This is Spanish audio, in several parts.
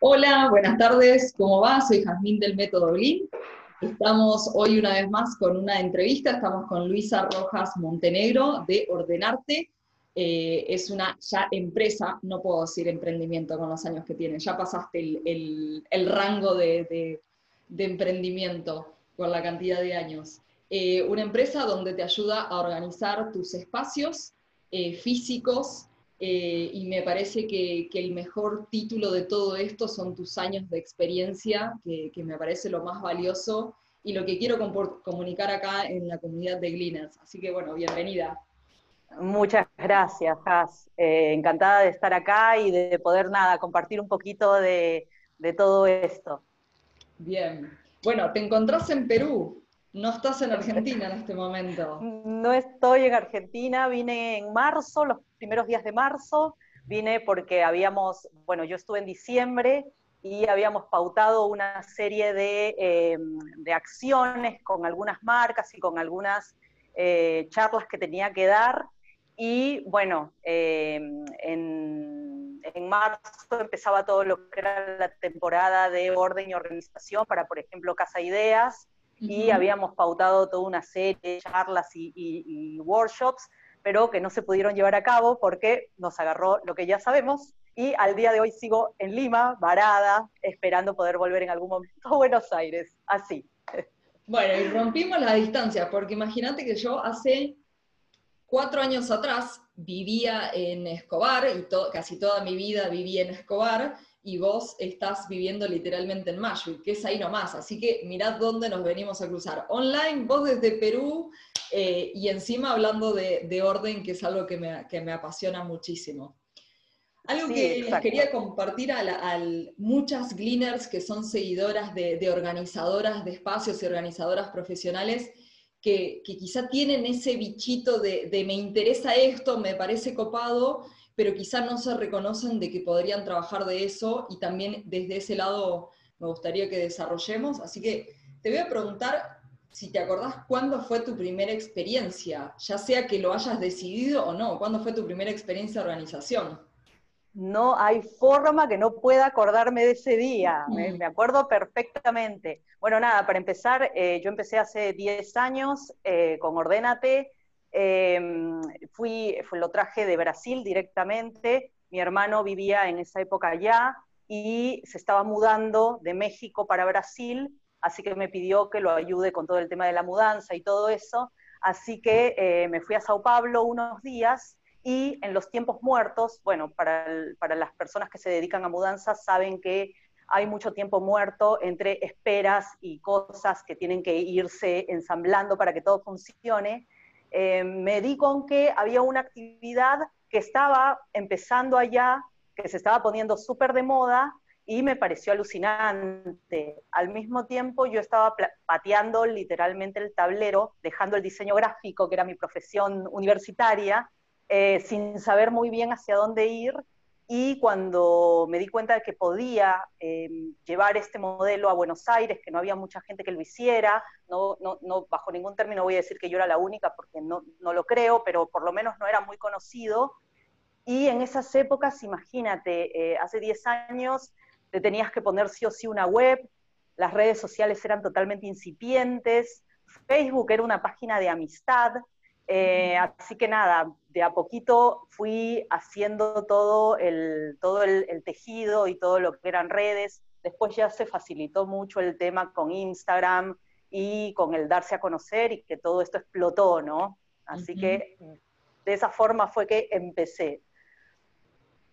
Hola, buenas tardes, ¿cómo va? Soy Jazmín del Método Blin. Estamos hoy una vez más con una entrevista, estamos con Luisa Rojas Montenegro de Ordenarte. Eh, es una ya empresa, no puedo decir emprendimiento con los años que tiene, ya pasaste el, rango de, emprendimiento con la cantidad de años. Eh, una empresa donde te ayuda a organizar tus espacios eh, físicos, eh, y me parece que, el mejor título de todo esto son tus años de experiencia, que, me parece lo más valioso y lo que quiero comunicar acá en la comunidad de Gleaners. Así que bueno, bienvenida. Muchas gracias, Has. Eh, encantada de estar acá y de poder, nada, compartir un poquito de, de todo esto. Bien. Bueno, te encontrás en Perú, no estás en Argentina en este momento. No estoy en Argentina, vine en marzo, los primeros días de marzo, vine porque habíamos, bueno, yo estuve en diciembre y habíamos pautado una serie de, em, acciones con algunas marcas y con algunas eh, charlas que tenía que dar. Y bueno, em, en, en, marzo empezaba todo lo que era la temporada de orden y organización para, por ejemplo, Casa Ideas, y habíamos pautado toda una serie de charlas y, workshops, pero que no se pudieron llevar a cabo porque nos agarró lo que ya sabemos y al día de hoy sigo en Lima, varada, esperando poder volver en algún momento a Buenos Aires, así. Bueno, y rompimos la distancia, porque imagínate que yo hace cuatro años atrás vivía en Escobar, y casi toda mi vida viví en Escobar, y vos estás viviendo literalmente en Mayo, que es ahí nomás. Así que mirad dónde nos venimos a cruzar. Online, vos desde Perú, eh, y encima hablando de, orden, que es algo que me, apasiona muchísimo. Algo que les quería compartir a, muchas gleaners que son seguidoras de, organizadoras de espacios y organizadoras profesionales, que, quizá tienen ese bichito de, de me interesa esto, me parece copado, pero quizá no se reconocen de que podrían trabajar de eso y también desde ese lado me gustaría que desarrollemos. Así que te voy a preguntar si te acordás cuándo fue tu primera experiencia, ya sea que lo hayas decidido o no, cuándo fue tu primera experiencia de organización. No hay forma que no pueda acordarme de ese día, me, mm. acuerdo perfectamente. Bueno, nada, para empezar, eh, yo empecé hace 10 años eh, con Ordénate, Em, fui, lo traje de Brasil directamente, mi hermano vivía en esa época allá y se estaba mudando de México para Brasil, así que me pidió que lo ayude con todo el tema de la mudanza y todo eso, así que eh, me fui a Sao Paulo unos días y en los tiempos muertos, bueno, para, las personas que se dedican a mudanzas saben que hay mucho tiempo muerto entre esperas y cosas que tienen que irse ensamblando para que todo funcione. Eh, me di con que había una actividad que estaba empezando allá, que se estaba poniendo súper de moda y me pareció alucinante. Al mismo tiempo yo estaba pateando literalmente el tablero, dejando el diseño gráfico, que era mi profesión universitaria, eh, sin saber muy bien hacia dónde ir y cuando me di cuenta de que podía em, llevar este modelo a Buenos Aires, que no había mucha gente que lo hiciera, no, no, no, bajo ningún término voy a decir que yo era la única porque no, no lo creo, pero por lo menos no era muy conocido. Y en esas épocas, imagínate, eh, hace 10 años te tenías que poner sí o sí una web, las redes sociales eran totalmente incipientes, Facebook era una página de amistad, eh, así que nada, de a poquito fui haciendo todo, el, todo el, tejido y todo lo que eran redes. Después ya se facilitó mucho el tema con Instagram y con el darse a conocer y que todo esto explotó, ¿no? Así que de esa forma fue que empecé.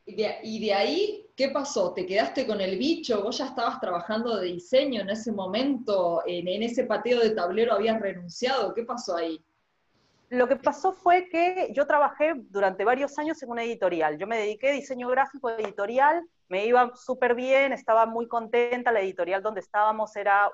Y de, ahí, ¿qué pasó? ¿Te quedaste con el bicho? ¿Vos ya estabas trabajando de diseño en ese momento? ¿En, ese pateo de tablero habías renunciado? ¿Qué pasó ahí? Lo que pasó fue que yo trabajé durante varios años en una editorial. Yo me dediqué a diseño gráfico editorial, me iba súper bien, estaba muy contenta. La editorial donde estábamos era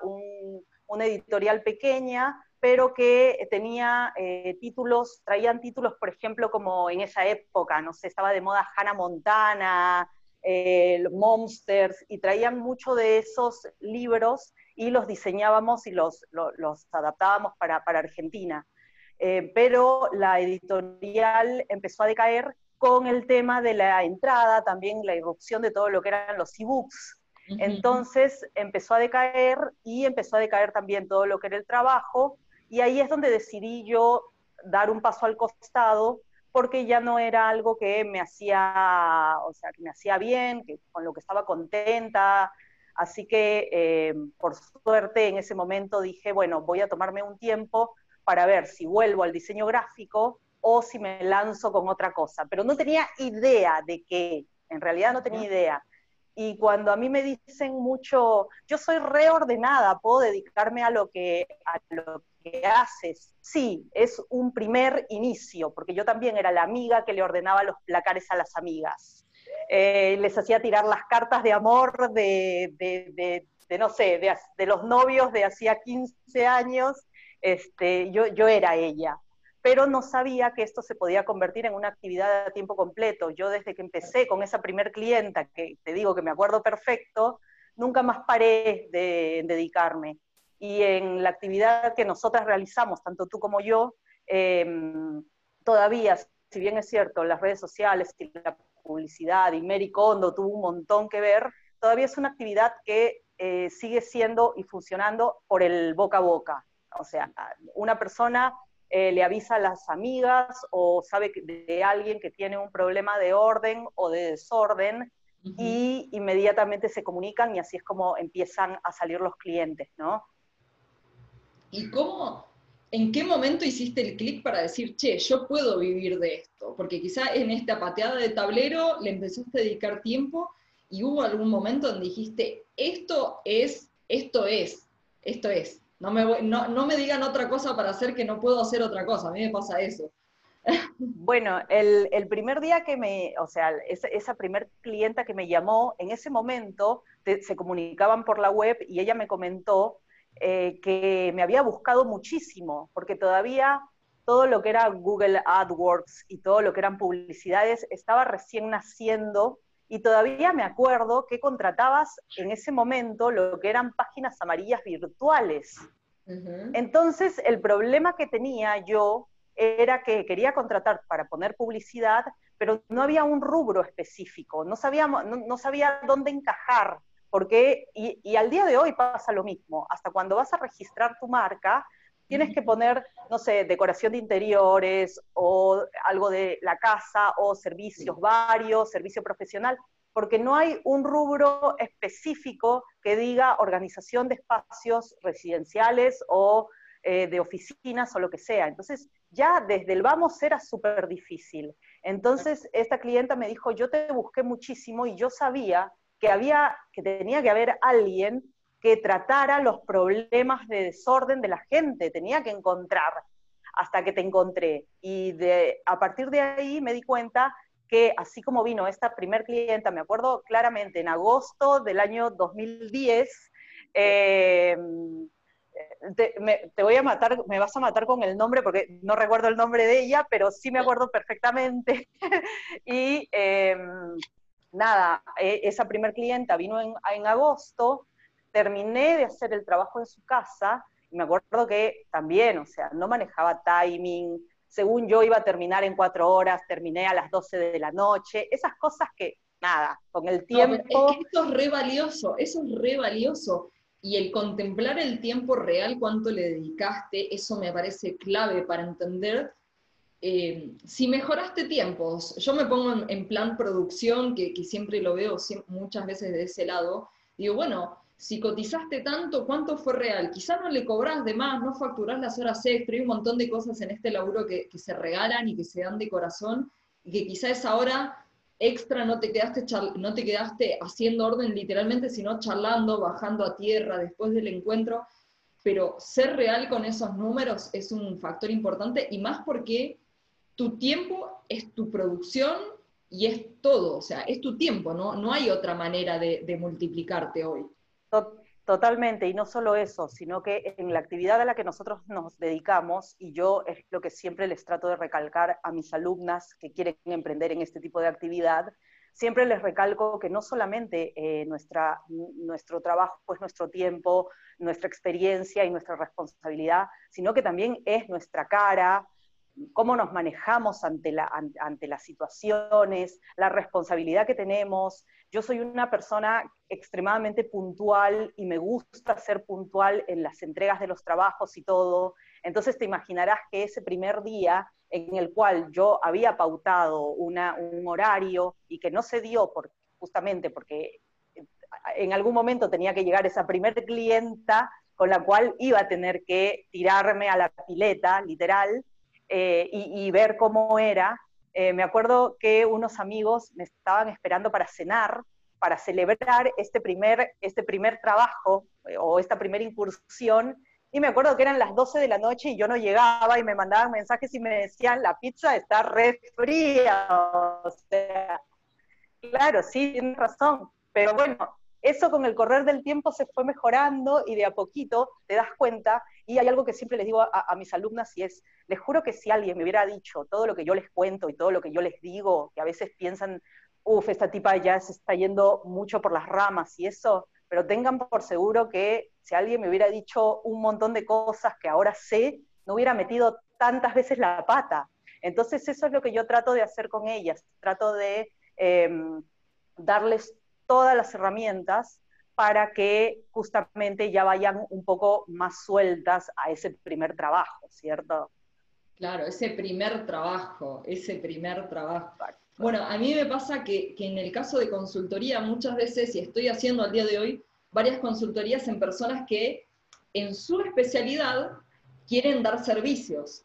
una editorial pequeña, pero que tenía eh, títulos, traían títulos, por ejemplo, como en esa época, no sé, estaba de moda Hannah Montana, eh, Monsters, y traían mucho de esos libros y los diseñábamos y los, los, adaptábamos para, para Argentina. Eh, pero la editorial empezó a decaer con el tema de la entrada, también la irrupción de todo lo que eran los ebooks. Entonces empezó a decaer y empezó a decaer también todo lo que era el trabajo y ahí es donde decidí yo dar un paso al costado porque ya no era algo que me hacía, o sea, que me hacía bien, que, con lo que estaba contenta. Así que, eh, por suerte, en ese momento dije, bueno, voy a tomarme un tiempo para ver si vuelvo al diseño gráfico o si me lanzo con otra cosa. Pero no tenía idea de qué, en realidad no tenía idea. Y cuando a mí me dicen mucho, yo soy reordenada, puedo dedicarme a lo que, a lo que haces. Sí, es un primer inicio, porque yo también era la amiga que le ordenaba los placares a las amigas. Eh, les hacía tirar las cartas de amor de, de, de, no sé, de, los novios de hacía 15 años. Este, yo, yo era ella pero no sabía que esto se podía convertir en una actividad a tiempo completo. Yo desde que empecé con esa primer clienta, que te digo que me acuerdo perfecto, nunca más paré de dedicarme y en la actividad que nosotras realizamos, tanto tú como yo, em, todavía, si bien es cierto, las redes sociales y la publicidad y Mary Kondo tuvo un montón que ver, todavía es una actividad que eh, sigue siendo y funcionando por el boca a boca. O sea, una persona eh, le avisa a las amigas o sabe de alguien que tiene un problema de orden o de desorden y inmediatamente se comunican y así es como empiezan a salir los clientes, ¿no? ¿Y cómo, en qué momento hiciste el clic para decir, che, yo puedo vivir de esto? Porque quizá en esta pateada de tablero le empezaste a dedicar tiempo y hubo algún momento donde dijiste, esto es, esto es, esto es. No me, no, me digan otra cosa para hacer que no puedo hacer otra cosa. A mí me pasa eso. Bueno, el, primer día que me, o sea, esa, esa primer clienta que me llamó, en ese momento se comunicaban por la web y ella me comentó eh, que me había buscado muchísimo, porque todavía todo lo que era Google AdWords y todo lo que eran publicidades estaba recién naciendo y todavía me acuerdo que contratabas en ese momento lo que eran páginas amarillas virtuales. Entonces, el problema que tenía yo era que quería contratar para poner publicidad, pero no había un rubro específico, no, sabíamos, no sabía dónde encajar porque, y, al día de hoy pasa lo mismo, hasta cuando vas a registrar tu marca, tienes que poner, no sé, decoración de interiores o algo de la casa o servicios varios, servicio profesional, porque no hay un rubro específico que diga organización de espacios residenciales o eh, de oficinas o lo que sea. Entonces, ya desde el vamos era súper difícil. Entonces, esta clienta me dijo, yo te busqué muchísimo y yo sabía que había, que tenía que haber alguien que tratara los problemas de desorden de la gente, tenía que encontrar hasta que te encontré. Y a partir de ahí me di cuenta que así como vino esta primer clienta, me acuerdo claramente, en agosto del año 2010, em, te, te, voy a matar, me vas a matar con el nombre porque no recuerdo el nombre de ella, pero sí me acuerdo perfectamente. y em, nada, e, esa primer clienta vino en, agosto, terminé de hacer el trabajo en su casa, y me acuerdo que también, o sea, no manejaba timing, según yo iba a terminar en cuatro horas, terminé a las 12 de la noche, esas cosas que, nada, con el tiempo... es que eso es re valioso, eso es re valioso. Y el contemplar el tiempo real, cuánto le dedicaste, eso me parece clave para entender eh, si mejoraste tiempos, yo me pongo en, plan producción, que, siempre lo veo muchas veces de ese lado, digo, bueno, si cotizaste tanto, ¿cuánto fue real? Quizás no le cobras de más, no facturás las horas extra, hay un montón de cosas en este laburo que, se regalan y que se dan de corazón, y que quizá esa hora extra no te, quedaste no te quedaste haciendo orden literalmente, sino charlando, bajando a tierra después del encuentro, pero ser real con esos números es un factor importante, y más porque tu tiempo es tu producción y es todo, o sea, es tu tiempo, ¿no? No hay otra manera de, multiplicarte hoy. Totalmente, y no solo eso, sino que en la actividad a la que nosotros nos dedicamos, y yo es lo que siempre les trato de recalcar a mis alumnas que quieren emprender en este tipo de actividad, siempre les recalco que no solamente eh, nuestra, nuestro trabajo es nuestro tiempo, nuestra experiencia y nuestra responsabilidad, sino que también es nuestra cara, cómo nos manejamos ante, la, ante las situaciones, la responsabilidad que tenemos, yo soy una persona extremadamente puntual y me gusta ser puntual en las entregas de los trabajos y todo. Entonces te imaginarás que ese primer día en el cual yo había pautado un horario y que no se dio justamente porque en algún momento tenía que llegar esa primer clienta con la cual iba a tener que tirarme a la pileta, literal, eh, y, ver cómo era, eh, me acuerdo que unos amigos me estaban esperando para cenar, para celebrar este primer, este primer trabajo eh, o esta primera incursión. Y me acuerdo que eran las 12 de la noche y yo no llegaba y me mandaban mensajes y me decían, la pizza está re fría. O sea, claro, sí, tienes razón. Pero bueno, eso con el correr del tiempo se fue mejorando y de a poquito te das cuenta, y hay algo que siempre les digo a, mis alumnas y es, les juro que si alguien me hubiera dicho todo lo que yo les cuento y todo lo que yo les digo, que a veces piensan, uff, esta tipa ya se está yendo mucho por las ramas y eso, pero tengan por seguro que si alguien me hubiera dicho un montón de cosas que ahora sé, no hubiera metido tantas veces la pata. Entonces eso es lo que yo trato de hacer con ellas, trato de em, darles todas las herramientas para que justamente ya vayan un poco más sueltas a ese primer trabajo, ¿cierto? Claro, ese primer trabajo, ese primer trabajo. Bueno, a mí me pasa que, que, en el caso de consultoría muchas veces, y estoy haciendo al día de hoy, varias consultorías en personas que en su especialidad quieren dar servicios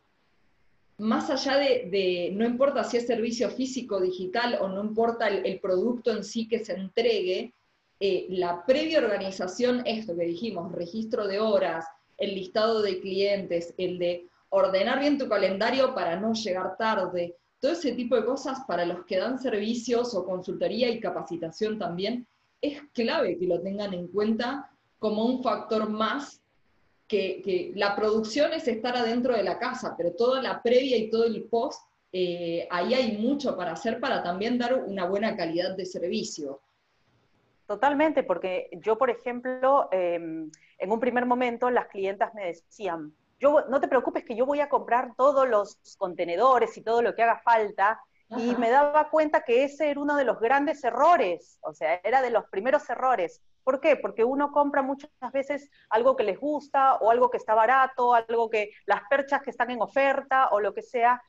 más allá de, no importa si es servicio físico, digital o no importa el, producto en sí que se entregue, eh, la previa organización, esto que dijimos, registro de horas, el listado de clientes, el de ordenar bien tu calendario para no llegar tarde, todo ese tipo de cosas para los que dan servicios o consultoría y capacitación también, es clave que lo tengan en cuenta como un factor más que, la producción es estar adentro de la casa, pero toda la previa y todo el post, eh, ahí hay mucho para hacer para también dar una buena calidad de servicio. Totalmente, porque yo, por ejemplo, em, en un primer momento las clientas me decían, yo, no te preocupes que yo voy a comprar todos los contenedores y todo lo que haga falta, y me daba cuenta que ese era uno de los grandes errores, o sea, era de los primeros errores. ¿Por qué? Porque uno compra muchas veces algo que les gusta o algo que está barato, algo que las perchas que están en oferta o lo que sea,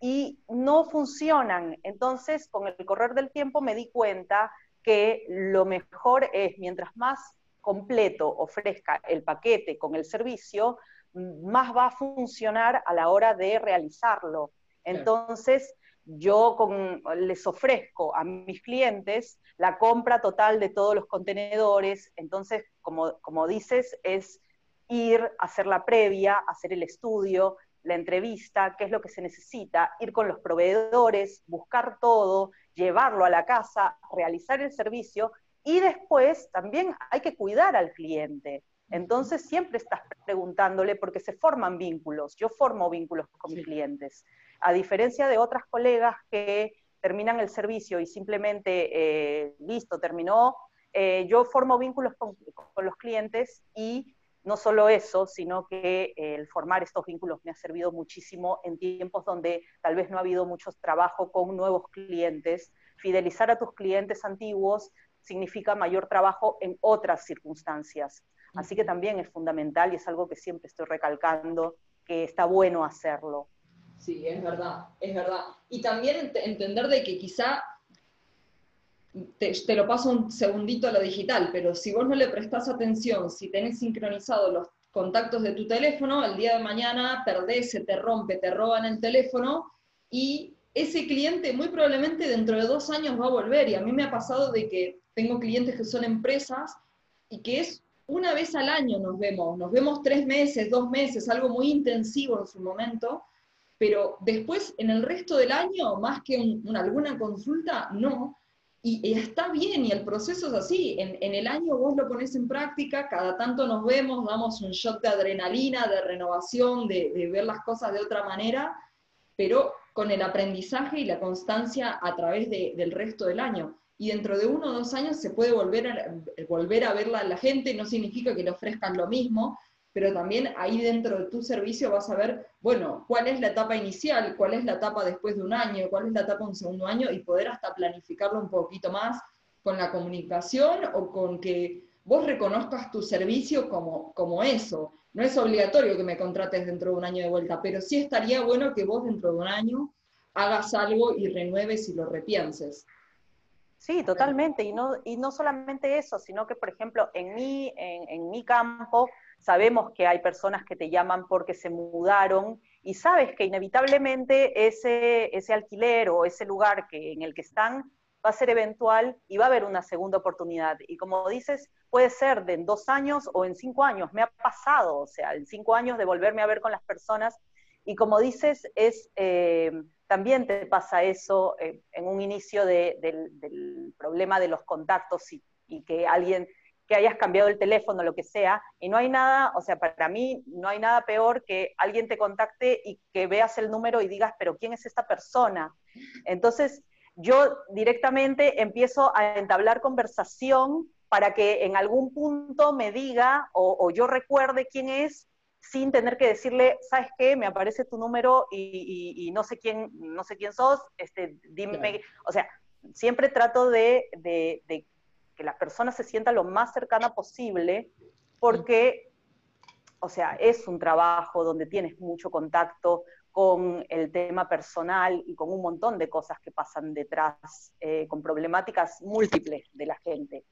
y no funcionan. Entonces, con el correr del tiempo me di cuenta que lo mejor es, mientras más completo ofrezca el paquete con el servicio, más va a funcionar a la hora de realizarlo. Entonces, yo les ofrezco a mis clientes la compra total de todos los contenedores, entonces, como, como dices, es ir a hacer la previa, hacer el estudio, la entrevista, qué es lo que se necesita, ir con los proveedores, buscar todo, llevarlo a la casa, realizar el servicio. Y después también hay que cuidar al cliente. Entonces siempre estás preguntándole porque se forman vínculos. Yo formo vínculos con mis clientes. A diferencia de otras colegas que terminan el servicio y simplemente, eh, listo, terminó, eh, yo formo vínculos con, los clientes y no solo eso, sino que el formar estos vínculos me ha servido muchísimo en tiempos donde tal vez no ha habido mucho trabajo con nuevos clientes. Fidelizar a tus clientes antiguos significa mayor trabajo en otras circunstancias. Así que también es fundamental y es algo que siempre estoy recalcando, que está bueno hacerlo. Sí, es verdad, es verdad. Y también entender de que quizá, te, lo paso un segundito a lo digital, pero si vos no le prestás atención, si tenés sincronizados los contactos de tu teléfono, el día de mañana perdés, se te rompe, te roban el teléfono y ese cliente muy probablemente dentro de dos años va a volver. Y a mí me ha pasado de que tengo clientes que son empresas y que es una vez al año nos vemos, nos vemos tres meses, dos meses, algo muy intensivo en su momento, pero después en el resto del año, más que alguna consulta, no. Y, está bien, y el proceso es así. En, el año vos lo pones en práctica, cada tanto nos vemos, damos un shot de adrenalina, de renovación, de, ver las cosas de otra manera, pero con el aprendizaje y la constancia a través del resto del año. Y dentro de uno o dos años se puede volver a, volver a verla a la gente, no significa que le ofrezcan lo mismo, pero también ahí dentro de tu servicio vas a ver, bueno, cuál es la etapa inicial, cuál es la etapa después de un año, cuál es la etapa un segundo año y poder hasta planificarlo un poquito más con la comunicación o con que vos reconozcas tu servicio como, como eso. No es obligatorio que me contrates dentro de un año de vuelta, pero sí estaría bueno que vos dentro de un año hagas algo y renueves y lo repienses. Sí, totalmente. Y no, y no solamente eso, sino que, por ejemplo, en mi, en, en mi campo sabemos que hay personas que te llaman porque se mudaron y sabes que inevitablemente ese, ese alquiler o ese lugar que, en el que están va a ser eventual y va a haber una segunda oportunidad. Y como dices, puede ser de en dos años o en cinco años. Me ha pasado, o sea, en cinco años de volverme a ver con las personas. Y como dices, es, eh, también te pasa eso eh, en un inicio del, problema de los contactos y, y que alguien que hayas cambiado el teléfono, lo que sea, y no hay nada, o sea, para mí no hay nada peor que alguien te contacte y que veas el número y digas, pero ¿quién es esta persona? Entonces, yo directamente empiezo a entablar conversación para que en algún punto me diga o, yo recuerde quién es sin tener que decirle, ¿sabes qué? Me aparece tu número y, no sé quién, no sé quién sos, este, dime, o sea, siempre trato de, que la persona se sienta lo más cercana posible, porque, o sea, es un trabajo donde tienes mucho contacto con el tema personal y con un montón de cosas que pasan detrás, eh, con problemáticas múltiples de la gente.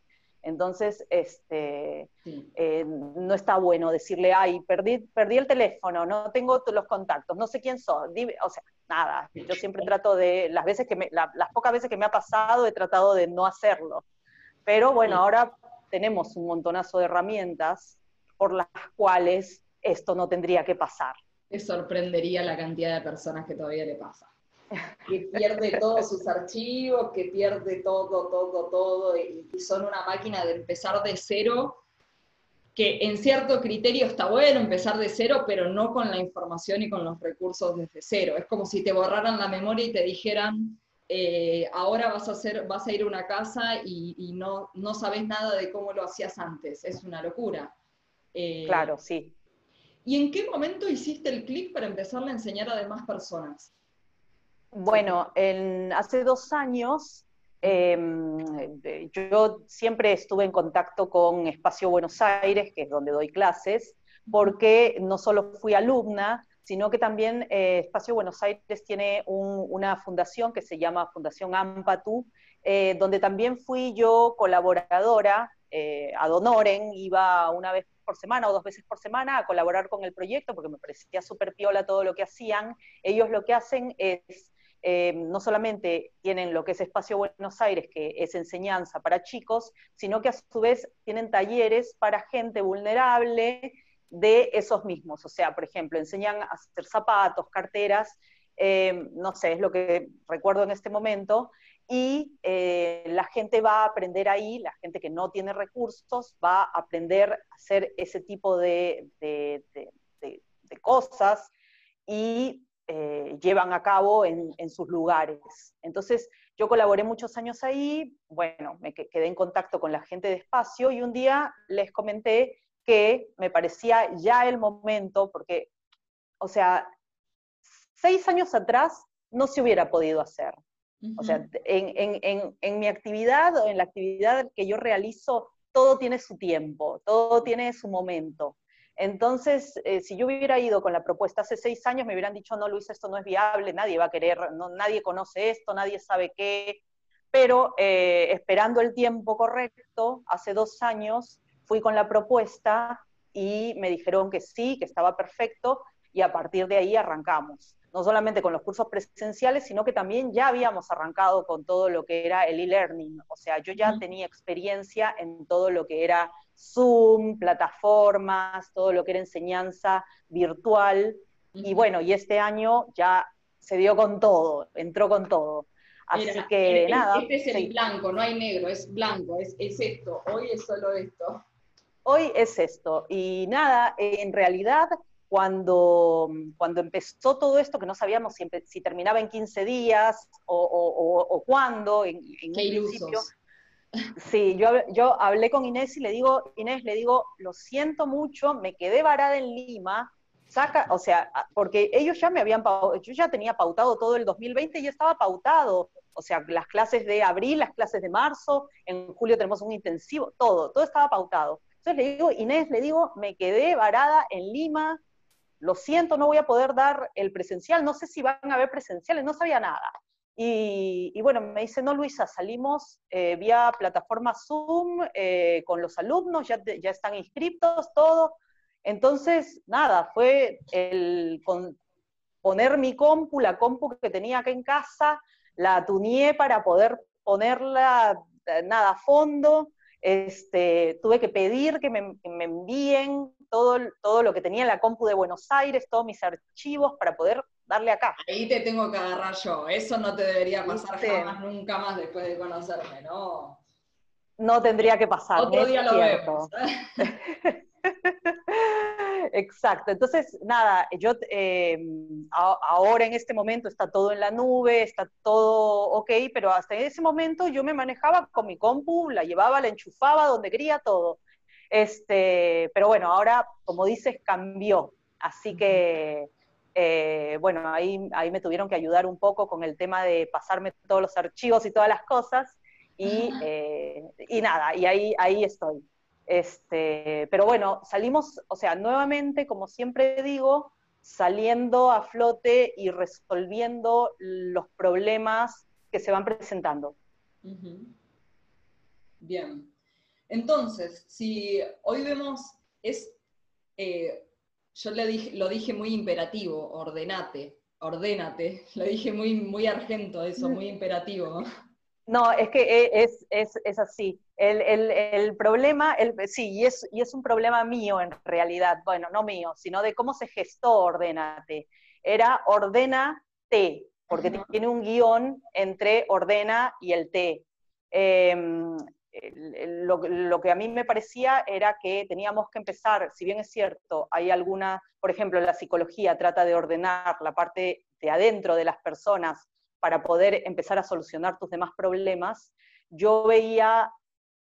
Entonces, este, eh, no está bueno decirle, ay, perdí, perdí el teléfono, no tengo los contactos, no sé quién sos. o sea, nada, yo siempre trato de, las, veces que me, las pocas veces que me ha pasado, he tratado de no hacerlo. Pero bueno, ahora tenemos un montonazo de herramientas por las cuales esto no tendría que pasar. Te sorprendería la cantidad de personas que todavía le pasa. Que pierde todos sus archivos, que pierde todo, todo, todo, y, son una máquina de empezar de cero, que en cierto criterio está bueno empezar de cero, pero no con la información y con los recursos desde cero. Es como si te borraran la memoria y te dijeran, eh, ahora vas a, hacer, vas a ir a una casa y, no, no sabes nada de cómo lo hacías antes. Es una locura. Eh, claro, sí. ¿Y en qué momento hiciste el clic para empezar a enseñar a demás personas? Bueno, hace dos años em, yo siempre estuve en contacto con Espacio Buenos Aires, que es donde doy clases, porque no solo fui alumna, sino que también eh, Espacio Buenos Aires tiene una fundación que se llama Fundación Ampatu, eh, donde también fui yo colaboradora, eh, ad honorem, iba una vez por semana o dos veces por semana a colaborar con el proyecto porque me parecía súper piola todo lo que hacían. Ellos lo que hacen es, no solamente tienen lo que es Espacio Buenos Aires, que es enseñanza para chicos, sino que a su vez tienen talleres para gente vulnerable, de esos mismos. O sea, por ejemplo, enseñan a hacer zapatos, carteras, eh, no sé, es lo que recuerdo en este momento, y eh, la gente va a aprender ahí, la gente que no tiene recursos va a aprender a hacer ese tipo de, cosas y eh, llevan a cabo en, en, sus lugares. Entonces, yo colaboré muchos años ahí, bueno, me quedé en contacto con la gente de espacio y un día les comenté que me parecía ya el momento, porque, o sea, seis años atrás no se hubiera podido hacer. O sea, en, mi actividad, en la actividad que yo realizo, todo tiene su tiempo, todo tiene su momento. Entonces, eh, si yo hubiera ido con la propuesta hace seis años, me hubieran dicho, no, Luis, esto no es viable, nadie va a querer, no, nadie conoce esto, nadie sabe qué. Pero eh, esperando el tiempo correcto, hace dos años, fui con la propuesta y me dijeron que sí, que estaba perfecto y a partir de ahí arrancamos. No solamente con los cursos presenciales, sino que también ya habíamos arrancado con todo lo que era el e-learning. O sea, yo ya tenía experiencia en todo lo que era Zoom, plataformas, todo lo que era enseñanza virtual. Y bueno, y este año ya se dio con todo, entró con todo. Así que nada. Este es el blanco, no hay negro, es blanco, es, es esto, hoy es solo esto hoy es esto. Y nada, en realidad, cuando, cuando empezó todo esto, que no sabíamos si, si terminaba en 15 días o, o, cuándo, en, en Qué principio. Sí, yo, yo hablé con Inés y le digo, Inés, le digo, lo siento mucho, me quedé varada en Lima, saca, o sea, porque ellos ya me habían, yo ya tenía pautado todo el 2020 y estaba pautado, O sea, las clases de abril, las clases de marzo, en julio tenemos un intensivo, todo, todo estaba pautado. Entonces le digo, Inés, le digo, me quedé varada en Lima, lo siento, no voy a poder dar el presencial, no sé si van a haber presenciales, no sabía nada. Y, bueno, me dice, no, Luisa, salimos eh, vía plataforma Zoom eh, con los alumnos, ya, ya están inscritos, todo. Entonces, nada, fue el poner mi compu, la compu que tenía acá en casa, la tuneé para poder ponerla, eh, nada, a fondo. Este, tuve que pedir que me, envíen todo, todo lo que tenía en la compu de Buenos Aires, todos mis archivos para poder darle acá. Ahí te tengo que agarrar yo, eso no te debería pasar jamás, nunca más después de conocerme, ¿no? No tendría que pasar. Otro día lo vemos. Exacto. Entonces, nada, yo eh, ahora en este momento está todo en la nube, está todo ok, pero hasta en ese momento yo me manejaba con mi compu, la llevaba, la enchufaba donde quería todo. Este, pero bueno, ahora, como dices, cambió. Así que, eh, bueno, ahí, ahí me tuvieron que ayudar un poco con el tema de pasarme todos los archivos y todas las cosas. Y, eh, y nada, y ahí, ahí estoy. Este, pero bueno, salimos, o sea, nuevamente, como siempre digo, saliendo a flote y resolviendo los problemas que se van presentando. Bien. Entonces, si hoy vemos, es, eh, yo le dije, lo dije muy imperativo, ordenate, ordénate, lo dije muy, muy argento eso, muy imperativo. No, es que e, es, es, es así. El, el, el problema, el, sí, y es, y es un problema mío en realidad, bueno, no mío, sino de cómo se gestó Ordénate. Era Ordénate, porque tiene un guion entre ordena y el T. Em, lo, lo, que a mí me parecía era que teníamos que empezar, si bien es cierto, hay alguna, por ejemplo, la psicología trata de ordenar la parte de adentro de las personas para poder empezar a solucionar tus demás problemas, yo veía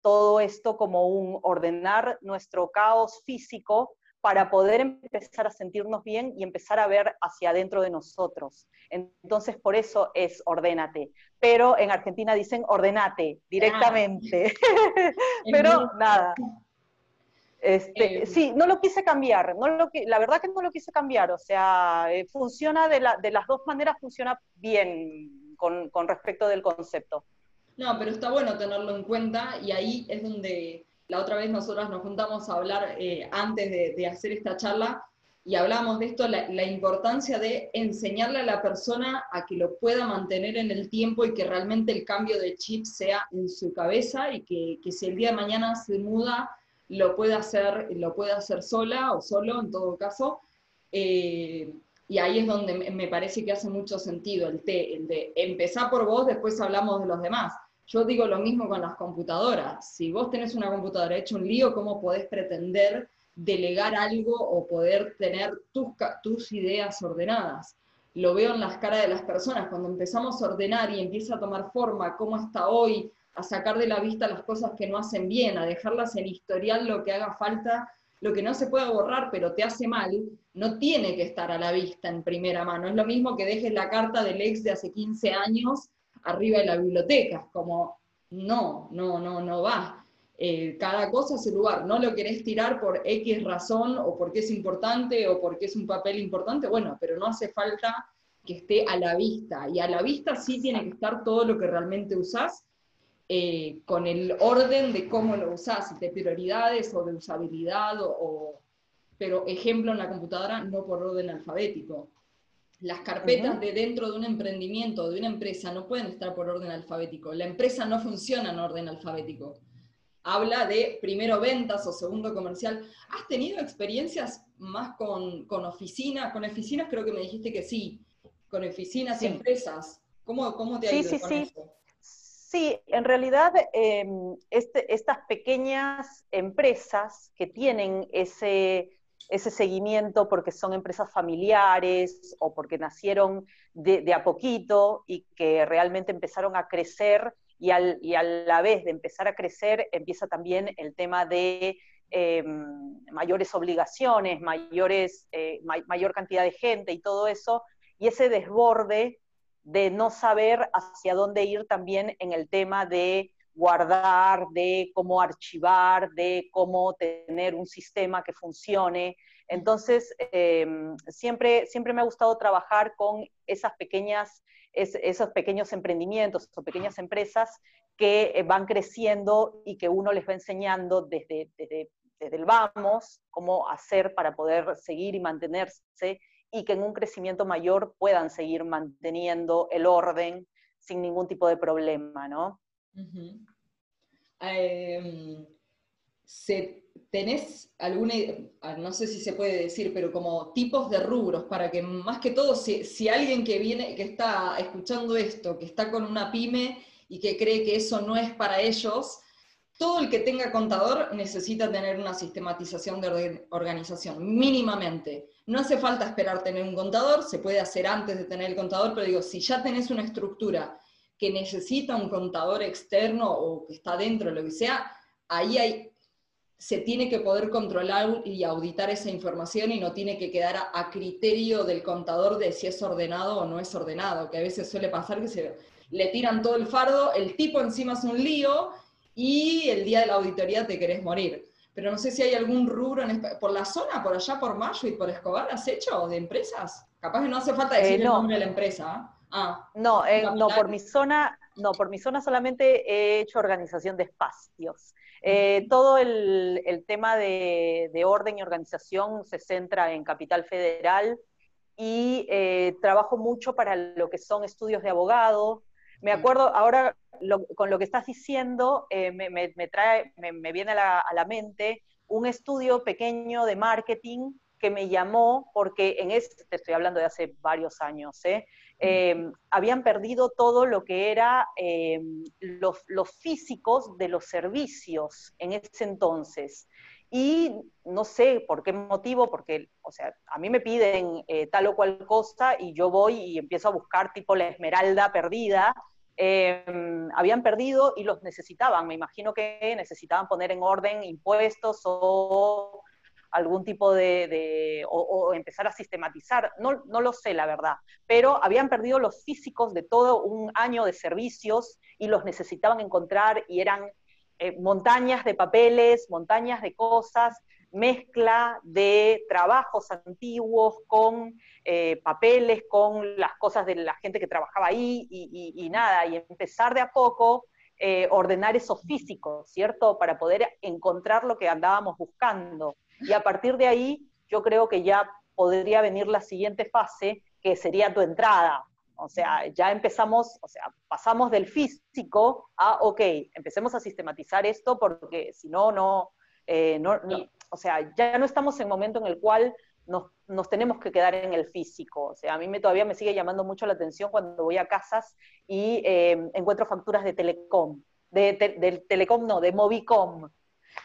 todo esto como un ordenar nuestro caos físico para poder empezar a sentirnos bien y empezar a ver hacia adentro de nosotros. Entonces, por eso es ordénate. Pero en Argentina dicen ordenate directamente. Pero nada. Este, eh, sí, no lo quise cambiar, no lo la verdad que no lo quise cambiar, o sea, eh, funciona de, la, de, las dos maneras, funciona bien con, con, respecto del concepto. No, pero está bueno tenerlo en cuenta y ahí es donde la otra vez nosotras nos juntamos a hablar eh, antes de, hacer esta charla y hablamos de esto, la, importancia de enseñarle a la persona a que lo pueda mantener en el tiempo y que realmente el cambio de chip sea en su cabeza y que, que si el día de mañana se muda lo puede hacer, lo puede hacer sola o solo en todo caso. Eh, y ahí es donde me parece que hace mucho sentido el, el de empezar por vos, después hablamos de los demás. Yo digo lo mismo con las computadoras. Si vos tenés una computadora hecha un lío, ¿cómo podés pretender delegar algo o poder tener tus, tus ideas ordenadas? Lo veo en las caras de las personas. Cuando empezamos a ordenar y empieza a tomar forma cómo está hoy, a sacar de la vista las cosas que no hacen bien, a dejarlas en historial lo que haga falta, lo que no se puede borrar pero te hace mal, no tiene que estar a la vista en primera mano. Es lo mismo que dejes la carta del ex de hace 15 años arriba de la biblioteca, como no, no, no, no va. Eh, cada cosa a su lugar, no lo querés tirar por X razón o porque es importante o porque es un papel importante, bueno, pero no hace falta que esté a la vista. Y a la vista sí tiene que estar todo lo que realmente usás eh, con el orden de cómo lo usás, de prioridades o de usabilidad, o, pero ejemplo en la computadora, no por orden alfabético. Las carpetas de dentro de un emprendimiento, de una empresa, no pueden estar por orden alfabético. La empresa no funciona en orden alfabético. Habla de primero ventas o segundo comercial. ¿Has tenido experiencias más con, con oficinas? Con oficinas creo que me dijiste que sí. Con oficinas y empresas. ¿Cómo, ¿Cómo, te ha ido con eso? Sí, en realidad em, este, estas pequeñas empresas que tienen ese, ese seguimiento porque son empresas familiares o porque nacieron de, a poquito y que realmente empezaron a crecer y, al, y, a la vez de empezar a crecer empieza también el tema de em, mayores obligaciones, mayores, eh, mayor cantidad de gente y todo eso, y ese desborde de no saber hacia dónde ir también en el tema de guardar, de cómo archivar, de cómo tener un sistema que funcione. Entonces, em, siempre, siempre me ha gustado trabajar con esas pequeñas, esos pequeños emprendimientos o pequeñas empresas que eh, van creciendo y que uno les va enseñando desde, desde, desde el vamos, cómo hacer para poder seguir y mantenerse y que en un crecimiento mayor puedan seguir manteniendo el orden sin ningún tipo de problema, ¿no? Em, ¿Tenés alguna, no sé si se puede decir, pero como tipos de rubros para que más que todo, si, si alguien que viene, que está escuchando esto, que está con una pyme y que cree que eso no es para ellos, todo el que tenga contador necesita tener una sistematización de organización, mínimamente. No hace falta esperar tener un contador, se puede hacer antes de tener el contador, pero digo, si ya tenés una estructura que necesita un contador externo o que está dentro, lo que sea, ahí hay, se tiene que poder controlar y auditar esa información y no tiene que quedar a, criterio del contador de si es ordenado o no es ordenado, que a veces suele pasar que se le tiran todo el fardo, el tipo encima es un lío y el día de la auditoría te querés morir. Pero no sé si hay algún rubro por la zona, por allá, por Mayo y por Escobar, ¿has hecho de empresas? Capaz que no hace falta decir eh, el nombre de la empresa. Ah, no, eh, no, por mi zona, no, por mi zona solamente he hecho organización de espacios. Eh, todo el, tema de, orden y organización se centra en Capital Federal y trabajo mucho para lo que son estudios de abogado, me acuerdo, ahora con lo que estás diciendo, eh, me, trae, me, viene a la, mente un estudio pequeño de marketing que me llamó porque en este, estoy hablando de hace varios años, ¿eh? Em, habían perdido todo lo que era em, los, físicos de los servicios en ese entonces. Y no sé por qué motivo, porque, o sea, a mí me piden eh, tal o cual cosa y yo voy y empiezo a buscar tipo la esmeralda perdida Em, habían perdido y los necesitaban. Me imagino que necesitaban poner en orden impuestos o algún tipo de, o, empezar a sistematizar, no, no lo sé la verdad, pero habían perdido los físicos de todo un año de servicios y los necesitaban encontrar y eran eh, montañas de papeles, montañas de cosas, mezcla de trabajos antiguos con eh, papeles, con las cosas de la gente que trabajaba ahí y, nada, y empezar de a poco eh, ordenar esos físicos, ¿cierto? Para poder encontrar lo que andábamos buscando. Y a partir de ahí, yo creo que ya podría venir la siguiente fase, que sería tu entrada. O sea, ya empezamos, o sea, pasamos del físico a, ok, empecemos a sistematizar esto porque si no, no, eh, no, o sea, ya no estamos en un momento en el cual nos, tenemos que quedar en el físico. O sea, a mí me, todavía me sigue llamando mucho la atención cuando voy a casas y eh, encuentro facturas de Telecom, de, del Telecom no, de Movicom.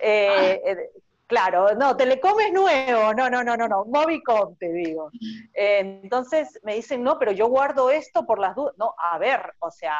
Eh, ah. eh, claro, no, Telecom es nuevo, no, no, no, no, no, Movicom te digo. entonces me dicen, no, pero yo guardo esto por las dudas. No, a ver, o sea,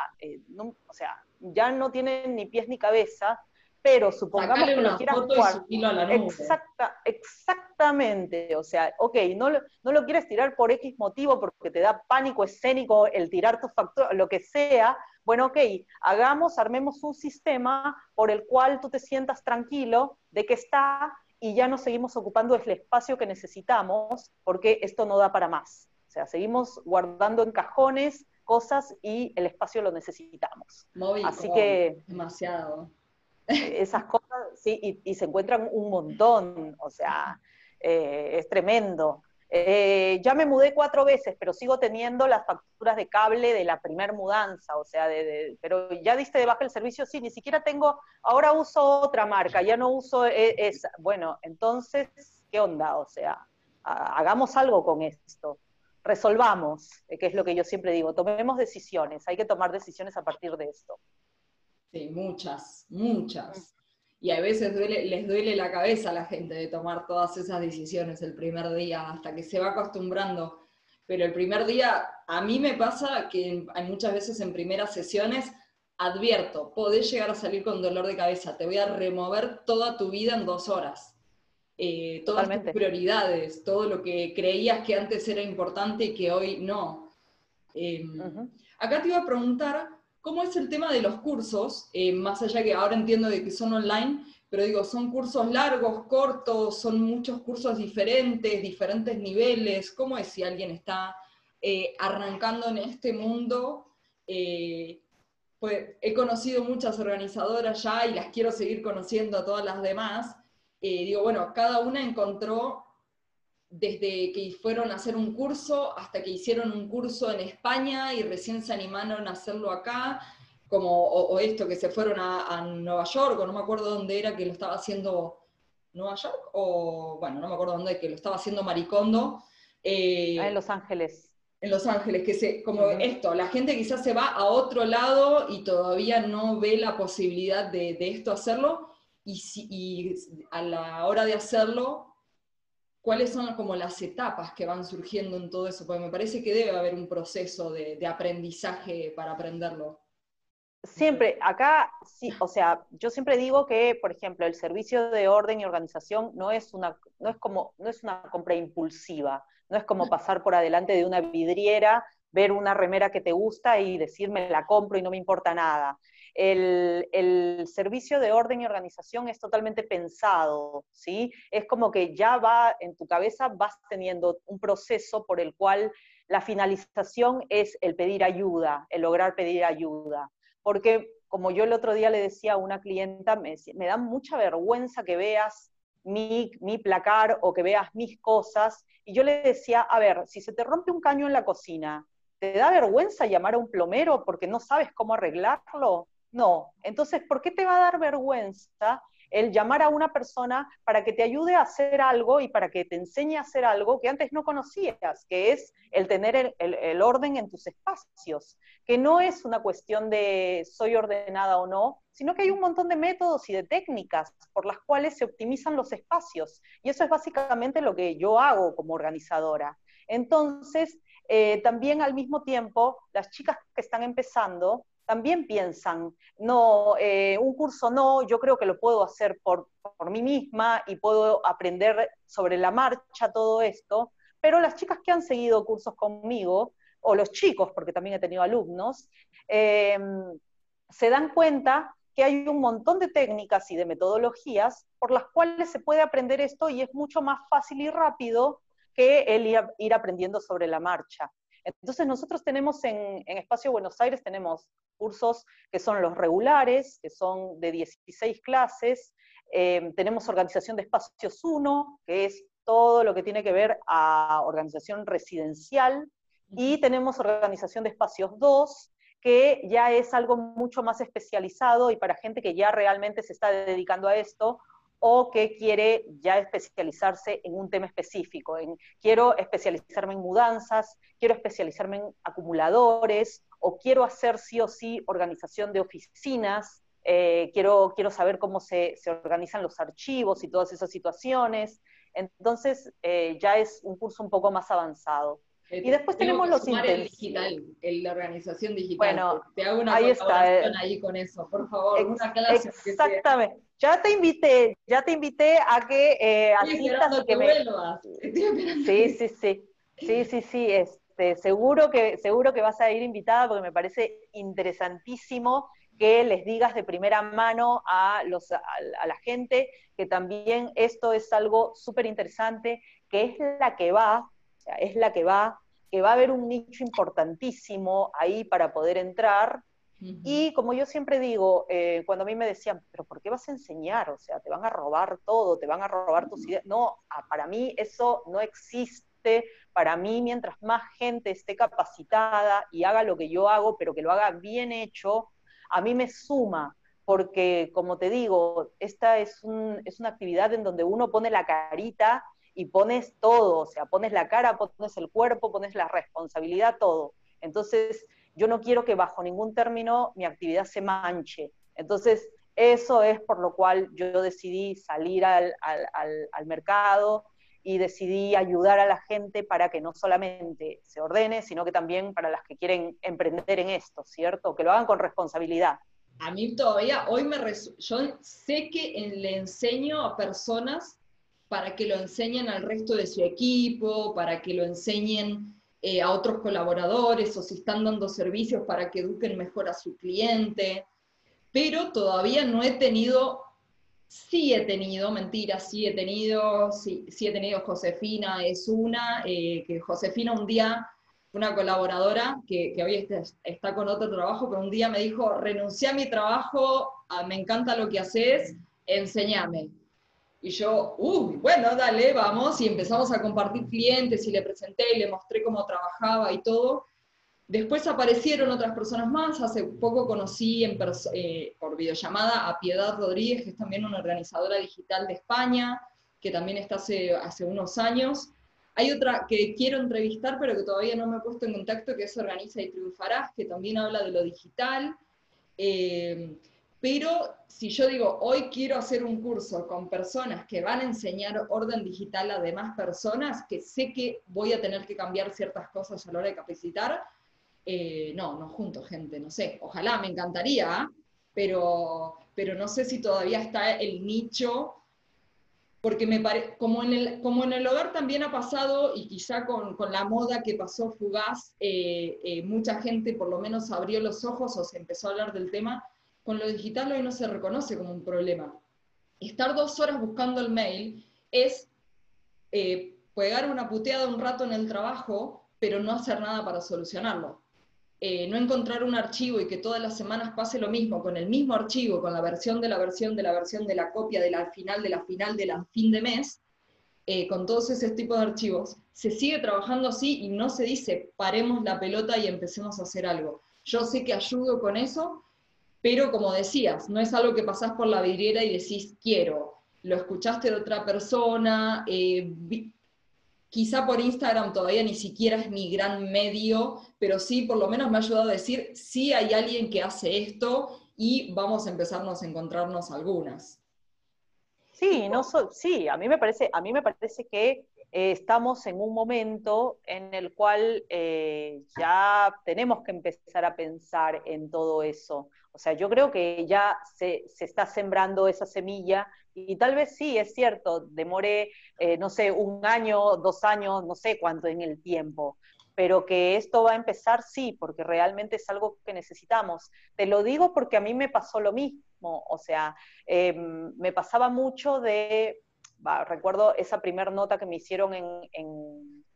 o sea, ya no tienen ni pies ni cabeza pero supongamos que lo quieras jugar. Exacta, exactamente, o sea, ok, no lo, no lo quieres tirar por X motivo porque te da pánico escénico el tirar tu factura, lo que sea, bueno, ok, hagamos, armemos un sistema por el cual tú te sientas tranquilo de que está y ya no seguimos ocupando el espacio que necesitamos porque esto no da para más. O sea, seguimos guardando en cajones cosas y el espacio lo necesitamos. Así que demasiado esas cosas, sí, y, se encuentran un montón, o sea, eh, es tremendo. Eh, ya me mudé cuatro veces, pero sigo teniendo las facturas de cable de la primer mudanza, o sea, pero ya diste de baja el servicio, sí, ni siquiera tengo, ahora uso otra marca, ya no uso e, esa. Bueno, entonces, ¿qué onda? O sea, hagamos algo con esto, resolvamos, eh, que es lo que yo siempre digo, tomemos decisiones, hay que tomar decisiones a partir de esto. Sí, muchas, muchas. Y a veces les duele la cabeza a la gente de tomar todas esas decisiones el primer día, hasta que se va acostumbrando. Pero el primer día, a mí me pasa que hay muchas veces en primeras sesiones advierto, podés llegar a salir con dolor de cabeza, te voy a remover toda tu vida en dos horas. Eh, todas tus prioridades, todo lo que creías que antes era importante y que hoy no. Em, acá te iba a preguntar, ¿cómo es el tema de los cursos? Eh, más allá que ahora entiendo de que son online, pero digo, son cursos largos, cortos, son muchos cursos diferentes, diferentes niveles. ¿Cómo es si alguien está eh, arrancando en este mundo? Eh, pues he conocido muchas organizadoras ya y las quiero seguir conociendo a todas las demás. digo, bueno, cada una encontró desde que fueron a hacer un curso hasta que hicieron un curso en España y recién se animaron a hacerlo acá, como o, esto, que se fueron a, Nueva York, o no me acuerdo dónde era que lo estaba haciendo Nueva York, o bueno, no me acuerdo dónde, que lo estaba haciendo Maricondo. Eh, ah, en Los Ángeles. En Los Ángeles, que se, como esto, la gente quizás se va a otro lado y todavía no ve la posibilidad de, esto hacerlo, y, y a la hora de hacerlo cuáles son como las etapas que van surgiendo en todo eso, porque me parece que debe haber un proceso de, aprendizaje para aprenderlo. Siempre, acá, sí, o sea, yo siempre digo que, por ejemplo, el servicio de orden y organización no es una, no es como, no es una compra impulsiva, no es como pasar por adelante de una vidriera, ver una remera que te gusta y decirme la compro y no me importa nada el, servicio de orden y organización es totalmente pensado, ¿sí? Es como que ya va en tu cabeza, vas teniendo un proceso por el cual la finalización es el pedir ayuda, el lograr pedir ayuda. Porque, como yo el otro día le decía a una clienta, me, me da mucha vergüenza que veas mi, mi, placar o que veas mis cosas. Y yo le decía, a ver, si se te rompe un caño en la cocina, ¿te da vergüenza llamar a un plomero porque no sabes cómo arreglarlo? No. Entonces, ¿por qué te va a dar vergüenza el llamar a una persona para que te ayude a hacer algo y para que te enseñe a hacer algo que antes no conocías, que es el tener el, orden en tus espacios, que no es una cuestión de soy ordenada o no, sino que hay un montón de métodos y de técnicas por las cuales se optimizan los espacios. Y eso es básicamente lo que yo hago como organizadora. Entonces, eh, también al mismo tiempo, las chicas que están empezando, también piensan, no, eh, un curso no, yo creo que lo puedo hacer por, mí misma y puedo aprender sobre la marcha todo esto, pero las chicas que han seguido cursos conmigo, o los chicos, porque también he tenido alumnos, eh, se dan cuenta que hay un montón de técnicas y de metodologías por las cuales se puede aprender esto y es mucho más fácil y rápido que el ir aprendiendo sobre la marcha. Entonces nosotros tenemos en, Espacio Buenos Aires, tenemos cursos que son los regulares, que son de 16 clases, eh, tenemos organización de espacios 1, que es todo lo que tiene que ver a organización residencial, y tenemos organización de espacios 2, que ya es algo mucho más especializado y para gente que ya realmente se está dedicando a esto, o que quiere ya especializarse en un tema específico. En, quiero especializarme en mudanzas, quiero especializarme en acumuladores, o quiero hacer sí o sí organización de oficinas, eh, quiero, quiero saber cómo se, se, organizan los archivos y todas esas situaciones. Entonces, eh, ya es un curso un poco más avanzado. Eh, y después tenemos los digital, la organización digital. Bueno, te hago una ahí está, ahí con eso, por favor, una clase. Exactamente. Ya te invité, ya te invité a que eh, asistas y que me... Sí, sí, sí. Sí, sí, sí. Este, seguro, que, seguro que vas a ir invitada porque me parece interesantísimo que les digas de primera mano a, los, a, la gente que también esto es algo súper interesante, que es la que va, sea, es la que va, que va a haber un nicho importantísimo ahí para poder entrar, y como yo siempre digo, eh, cuando a mí me decían, pero ¿por qué vas a enseñar? O sea, te van a robar todo, te van a robar tus ideas. No, ah, para mí eso no existe. Para mí, mientras más gente esté capacitada y haga lo que yo hago, pero que lo haga bien hecho, a mí me suma, porque como te digo, esta es, es una actividad en donde uno pone la carita y pones todo, o sea, pones la cara, pones el cuerpo, pones la responsabilidad, todo. Entonces, yo no quiero que bajo ningún término mi actividad se manche. Entonces, eso es por lo cual yo decidí salir al, mercado y decidí ayudar a la gente para que no solamente se ordene, sino que también para las que quieren emprender en esto, ¿cierto? Que lo hagan con responsabilidad. A mí todavía, hoy me yo sé que le enseño a personas para que lo enseñen al resto de su equipo, para que lo enseñen eh, a otros colaboradores o si están dando servicios para que eduquen mejor a su cliente, pero todavía no he tenido, sí he tenido, mentira, sí he tenido, sí, he tenido Josefina, es una, eh, que Josefina un día una colaboradora que, hoy está, está, con otro trabajo, pero un día me dijo, renuncié a mi trabajo, ah, me encanta lo que haces, enséñame. Y yo, uy, bueno, dale, vamos, y empezamos a compartir clientes y le presenté y le mostré cómo trabajaba y todo. Después aparecieron otras personas más, hace poco conocí eh, por videollamada a Piedad Rodríguez, que es también una organizadora digital de España, que también está hace, hace unos años, hay otra que quiero entrevistar, pero que todavía no me he puesto en contacto, que es Organiza y Triunfarás, que también habla de lo digital. Eh, pero si yo digo, hoy quiero hacer un curso con personas que van a enseñar orden digital a demás personas, que sé que voy a tener que cambiar ciertas cosas a la hora de capacitar, eh, no, no junto gente, no sé, ojalá, me encantaría, pero, pero no sé si todavía está el nicho porque me como, en el, como en el hogar también ha pasado, y quizá con, con la moda que pasó fugaz, eh, eh, mucha gente por lo menos abrió los ojos o se empezó a hablar del tema, con lo digital hoy no se reconoce como un problema. Estar dos horas buscando el mail es eh, pegar una puteada un rato en el trabajo, pero no hacer nada para solucionarlo. Eh, no encontrar un archivo y que todas las semanas pase lo mismo, con el mismo archivo, con la versión de la versión de la versión de la copia de la final de la final de la fin de mes, eh, con todos esos tipos de archivos, se sigue trabajando así y no se dice paremos la pelota y empecemos a hacer algo. Yo sé que ayudo con eso, pero como decías, no es algo que pasás por la vidriera y decís quiero. Lo escuchaste de otra persona, eh, quizá por Instagram todavía ni siquiera es mi gran medio, pero sí por lo menos me ha ayudado a decir, sí hay alguien que hace esto y vamos a empezarnos a encontrarnos algunas. Sí, no sí, a mí me parece, a mí me parece que eh, estamos en un momento en el cual eh, ya tenemos que empezar a pensar en todo eso. O sea, yo creo que ya se, se está sembrando esa semilla y tal vez sí, es cierto, demore, eh, no sé, un año, dos años, no sé cuánto en el tiempo, pero que esto va a empezar, sí, porque realmente es algo que necesitamos. Te lo digo porque a mí me pasó lo mismo, o sea, em, me pasaba mucho de, recuerdo esa primera nota que me hicieron en,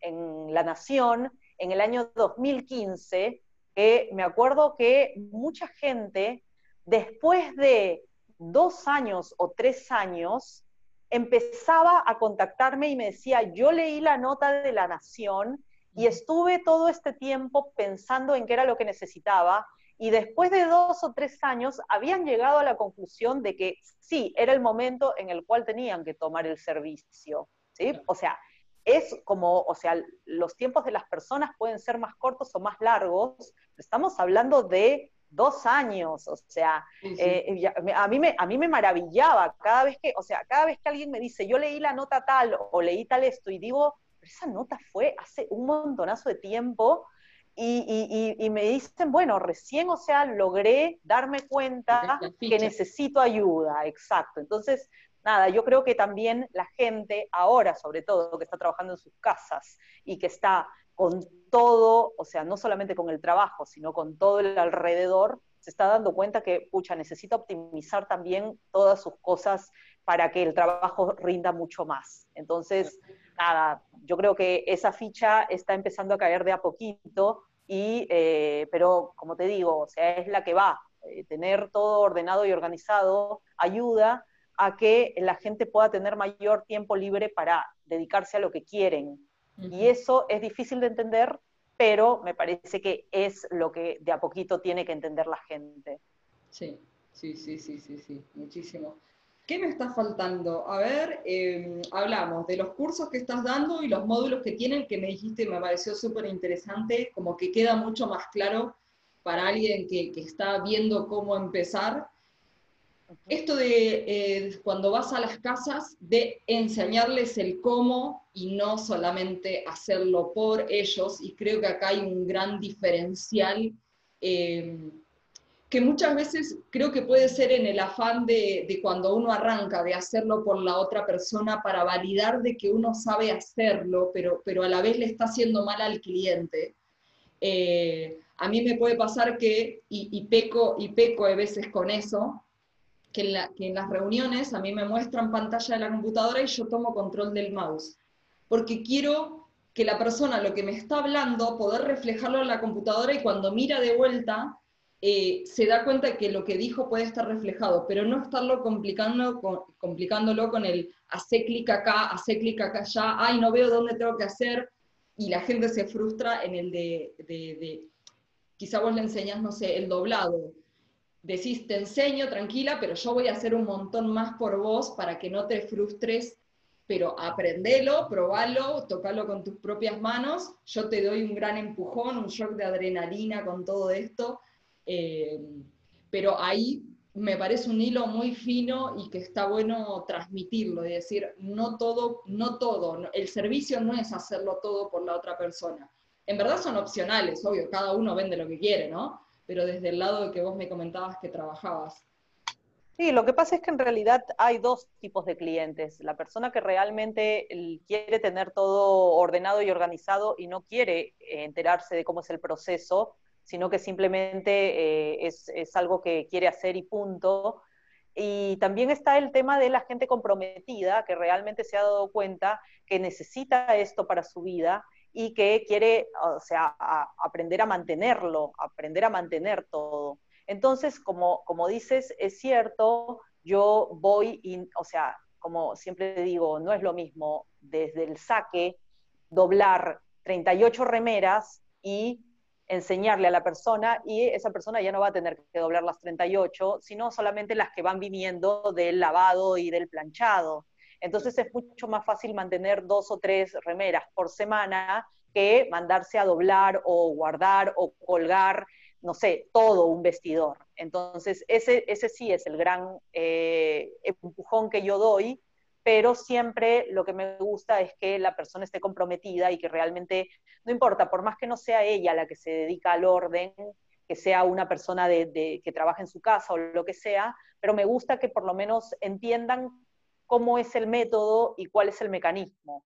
en La Nación en el año 2015, que me acuerdo que mucha gente, después de dos años o tres años, empezaba a contactarme y me decía, yo leí la nota de la Nación y estuve todo este tiempo pensando en qué era lo que necesitaba y después de dos o tres años habían llegado a la conclusión de que sí, era el momento en el cual tenían que tomar el servicio. ¿sí? O sea, es como, o sea, los tiempos de las personas pueden ser más cortos o más largos, estamos hablando de dos años, o sea, eh, a, mí me, a mí me maravillaba cada vez que, o sea, cada vez que alguien me dice, yo leí la nota tal o leí tal esto y digo, pero esa nota fue hace un montonazo de tiempo y, y, me dicen, bueno, recién, o sea, logré darme cuenta que necesito ayuda, exacto. Entonces, nada, yo creo que también la gente ahora, sobre todo, que está trabajando en sus casas y que está con todo, o sea, no solamente con el trabajo, sino con todo el alrededor, se está dando cuenta que, pucha, necesita optimizar también todas sus cosas para que el trabajo rinda mucho más. Entonces, nada, yo creo que esa ficha está empezando a caer de a poquito, y, eh, pero como te digo, o sea, es la que va. Eh, tener todo ordenado y organizado ayuda a que la gente pueda tener mayor tiempo libre para dedicarse a lo que quieren, y eso es difícil de entender, pero me parece que es lo que de a poquito tiene que entender la gente. Sí, sí, sí, sí, sí, sí, muchísimo. ¿Qué me está faltando? A ver, em, hablamos de los cursos que estás dando y los módulos que tienen, que me dijiste, me pareció súper interesante, como que queda mucho más claro para alguien que, que está viendo cómo empezar. Esto de eh, cuando vas a las casas, de enseñarles el cómo y no solamente hacerlo por ellos, y creo que acá hay un gran diferencial, eh, que muchas veces creo que puede ser en el afán de, cuando uno arranca, de hacerlo por la otra persona para validar de que uno sabe hacerlo, pero, pero a la vez le está haciendo mal al cliente. Eh, a mí me puede pasar que, y, peco, y peco a veces con eso, que en, las reuniones a mí me muestran pantalla de la computadora y yo tomo control del mouse, porque quiero que la persona lo que me está hablando, poder reflejarlo en la computadora y cuando mira de vuelta, eh, se da cuenta que lo que dijo puede estar reflejado, pero no estarlo complicando, con, complicándolo con el hace clic acá, hace clic acá allá, ay, no veo dónde tengo que hacer, y la gente se frustra en el de, de, quizá vos le enseñás, no sé, el doblado. Decís, te enseño, tranquila, pero yo voy a hacer un montón más por vos para que no te frustres, pero aprendelo, probalo, tocalo con tus propias manos, yo te doy un gran empujón, un shock de adrenalina con todo esto, eh, pero ahí me parece un hilo muy fino y que está bueno transmitirlo, es decir, no todo, no todo, el servicio no es hacerlo todo por la otra persona. En verdad son opcionales, obvio, cada uno vende lo que quiere, ¿no? Pero desde el lado de que vos me comentabas que trabajabas. Sí, lo que pasa es que en realidad hay dos tipos de clientes. La persona que realmente quiere tener todo ordenado y organizado y no quiere enterarse de cómo es el proceso, sino que simplemente eh, es, es, algo que quiere hacer y punto. Y también está el tema de la gente comprometida, que realmente se ha dado cuenta que necesita esto para su vida y que quiere, o sea, aprender a mantenerlo, aprender a mantener todo. Entonces, como, como dices, es cierto, yo voy, o sea, como siempre digo, no es lo mismo desde el saque doblar 38 remeras y enseñarle a la persona y esa persona ya no va a tener que doblar las 38, sino solamente las que van viniendo del lavado y del planchado. Entonces es mucho más fácil mantener dos o tres remeras por semana que mandarse a doblar o guardar o colgar, no sé, todo un vestidor. Entonces ese, ese sí es el gran eh, empujón que yo doy pero siempre lo que me gusta es que la persona esté comprometida y que realmente, no importa, por más que no sea ella la que se dedica al orden, que sea una persona de, que trabaja en su casa o lo que sea, pero me gusta que por lo menos entiendan cómo es el método y cuál es el mecanismo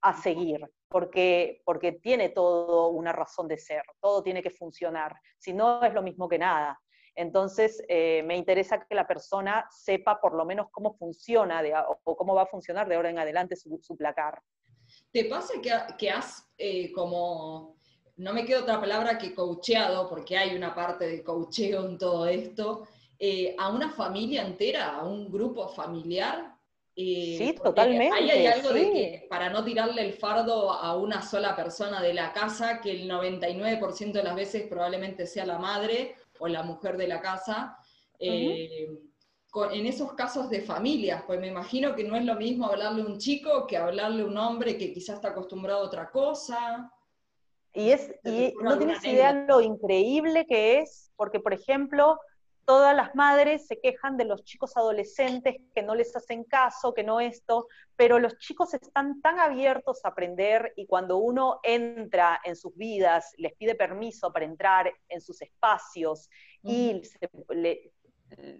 a seguir, porque, porque tiene todo una razón de ser, todo tiene que funcionar, si no es lo mismo que nada. Entonces, eh, me interesa que la persona sepa por lo menos cómo funciona o cómo va a funcionar de ahora en adelante su, placar. ¿Te pasa que, has eh, como, no me queda otra palabra que coacheado, porque hay una parte de coacheo en todo esto, eh, a una familia entera, a un grupo familiar? Sí, totalmente. Ahí hay algo de que para no tirarle el fardo a una sola persona de la casa, que el 99% de las veces probablemente sea la madre, o la mujer de la casa. Eh, en esos casos de familias, pues me imagino que no es lo mismo hablarle a un chico que hablarle a un hombre que quizás está acostumbrado a otra cosa. Y, es, y no tienes idea lo increíble que es, porque por ejemplo, todas las madres se quejan de los chicos adolescentes que no les hacen caso, que no esto, pero los chicos están tan abiertos a aprender y cuando uno entra en sus vidas, les pide permiso para entrar en sus espacios y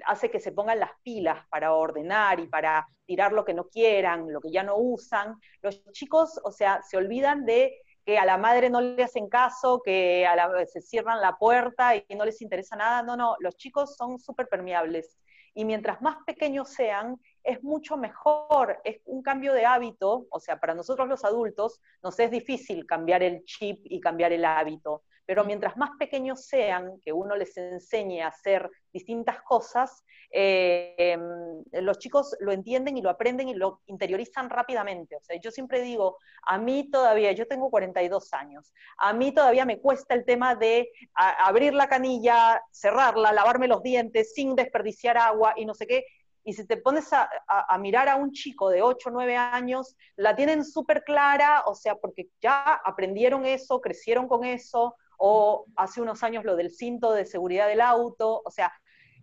hace que se pongan las pilas para ordenar y para tirar lo que no quieran, lo que ya no usan, los chicos, o sea, se olvidan de que a la madre no le hacen caso, que a la, se cierran la puerta y no les interesa nada. No, no, los chicos son súper permeables. Y mientras más pequeños sean, es mucho mejor, es un cambio de hábito, o sea, para nosotros los adultos nos es difícil cambiar el chip y cambiar el hábito, pero mientras más pequeños sean, que uno les enseñe a hacer distintas cosas, eh, em, los chicos lo entienden y lo aprenden y lo interiorizan rápidamente. O sea, yo siempre digo, a mí todavía, yo tengo 42 años, a mí todavía me cuesta el tema de abrir la canilla, cerrarla, lavarme los dientes sin desperdiciar agua y no sé qué. Y si te pones a, a, mirar a un chico de 8 o 9 años, la tienen súper clara, o sea, porque ya aprendieron eso, crecieron con eso, o hace unos años lo del cinto de seguridad del auto, o sea,